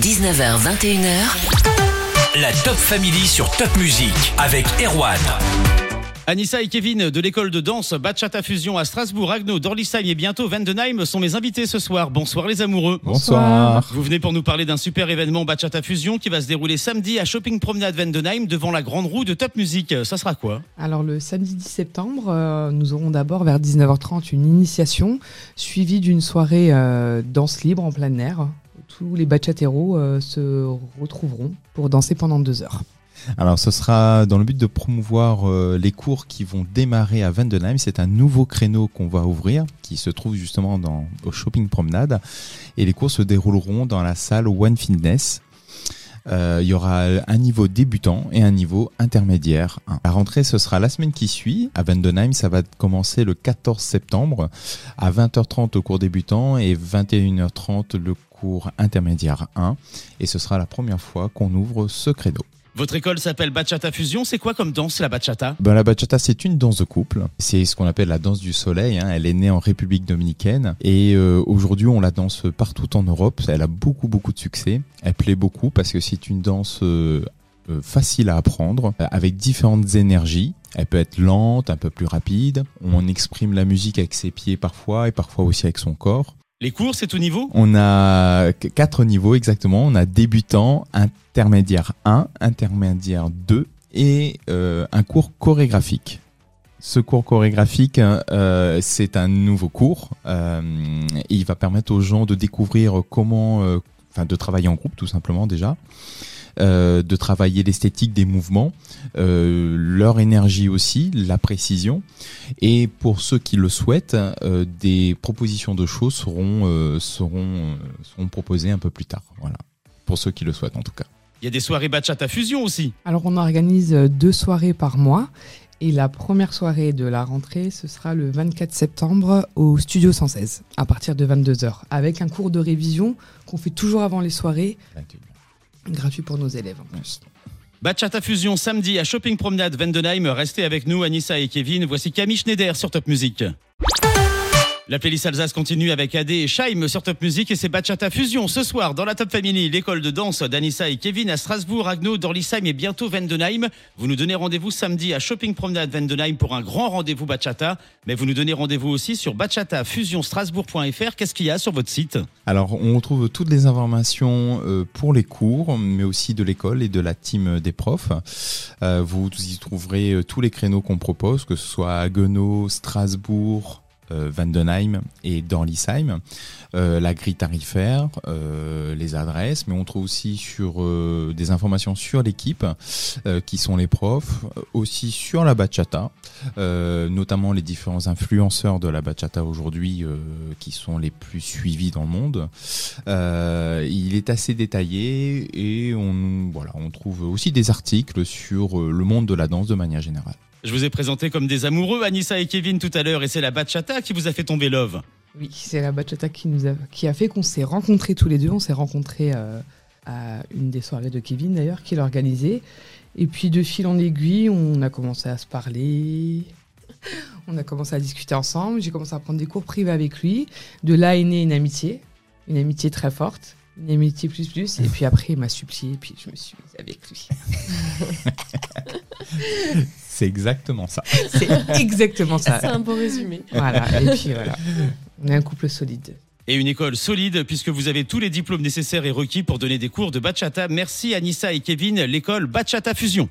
19h, 21h. La Top Family sur Top Music avec Erwan. Anissa et Kevin de l'école de danse Bachata Fusion à Strasbourg, Agno, Dorlisheim et bientôt Vendenheim sont mes invités ce soir. Bonsoir les amoureux. Bonsoir. Vous venez pour nous parler d'un super événement Bachata Fusion qui va se dérouler samedi à Shopping Promenade Vendenheim devant la grande roue de Top Music. Ça sera quoi? Alors le samedi 10 septembre, euh, nous aurons d'abord vers 19h30 une initiation suivie d'une soirée euh, danse libre en plein air. Tous les bachateros euh, se retrouveront pour danser pendant deux heures. Alors ce sera dans le but de promouvoir euh, les cours qui vont démarrer à Vendenheim. C'est un nouveau créneau qu'on va ouvrir qui se trouve justement dans, au Shopping Promenade. Et les cours se dérouleront dans la salle One Fitness. Euh, il y aura un niveau débutant et un niveau intermédiaire. La rentrée, ce sera la semaine qui suit. À Vendenheim, ça va commencer le 14 septembre à 20h30 au cours débutant et 21h30 le cours intermédiaire 1. Et ce sera la première fois qu'on ouvre ce créneau. Votre école s'appelle Bachata Fusion. C'est quoi comme danse la bachata? Ben, la bachata, c'est une danse de couple. C'est ce qu'on appelle la danse du soleil. hein. Elle est née en République dominicaine et euh, aujourd'hui, on la danse partout en Europe. Elle a beaucoup, beaucoup de succès. Elle plaît beaucoup parce que c'est une danse euh, euh, facile à apprendre, avec différentes énergies. Elle peut être lente, un peu plus rapide. On exprime la musique avec ses pieds parfois et parfois aussi avec son corps. Les cours, c'est tout niveau? On a qu- quatre niveaux exactement. On a débutant, intermédiaire 1, intermédiaire 2 et euh, un cours chorégraphique. Ce cours chorégraphique, euh, c'est un nouveau cours. Euh, il va permettre aux gens de découvrir comment, enfin, de travailler en groupe tout simplement déjà, euh, de travailler l'esthétique des mouvements, euh, leur énergie aussi, la précision. Et pour ceux qui le souhaitent, euh, des propositions de show seront, euh, seront, seront proposées un peu plus tard. Voilà. Pour ceux qui le souhaitent en tout cas. Il y a des soirées Bachata Fusion aussi. Alors on organise deux soirées par mois et la première soirée de la rentrée, ce sera le 24 septembre au Studio 116 à partir de 22h avec un cours de révision qu'on fait toujours avant les soirées, gratuit pour nos élèves en plus. Bachata Fusion samedi à Shopping Promenade Vendenheim. Restez avec nous, Anissa et Kevin. Voici Camille Schneider sur Top Music. La playlist Alsace continue avec AD et Scheim sur Top Music et c'est Bachata Fusion ce soir dans la Top Family, l'école de danse d'Anissa et Kevin à Strasbourg, Agno, Dorlisheim et bientôt Vendenheim. Vous nous donnez rendez-vous samedi à Shopping Promenade Vendenheim pour un grand rendez-vous Bachata, mais vous nous donnez rendez-vous aussi sur bachatafusionstrasbourg.fr. Qu'est-ce qu'il y a sur votre site? Alors, on retrouve toutes les informations euh, pour les cours, mais aussi de l'école et de la team des profs. Euh, vous y trouverez euh, tous les créneaux qu'on propose, que ce soit à Strasbourg, Vandenheim et Dorlisheim. Euh, la grille tarifaire, euh, les adresses, mais on trouve aussi sur euh, des informations sur l'équipe, euh, qui sont les profs, euh, aussi sur la bachata, euh, notamment les différents influenceurs de la bachata aujourd'hui, euh, qui sont les plus suivis dans le monde. Euh, il est assez détaillé et on, trouve aussi des articles sur euh, le monde de la danse de manière générale. Je vous ai présenté comme des amoureux, Anissa et Kevin tout à l'heure, et c'est la Bachata qui vous a fait tomber love. Oui, c'est la bachata qui, nous a, qui a fait qu'on s'est rencontrés tous les deux. On s'est rencontrés euh, à une des soirées de Kevin d'ailleurs, qui l'a organisée. Et puis de fil en aiguille, on a commencé à se parler. On a commencé à discuter ensemble. J'ai commencé à prendre des cours privés avec lui. De là est née une amitié, une amitié très forte, une amitié plus plus. Et puis après, il m'a supplié, et puis je me suis mise avec lui. C'est exactement ça. C'est exactement ça. C'est un beau résumé. Voilà. Et puis voilà, on est un couple solide. Et une école solide, puisque vous avez tous les diplômes nécessaires et requis pour donner des cours de Bachata. Merci Anissa et Kevin, l'école Bachata Fusion.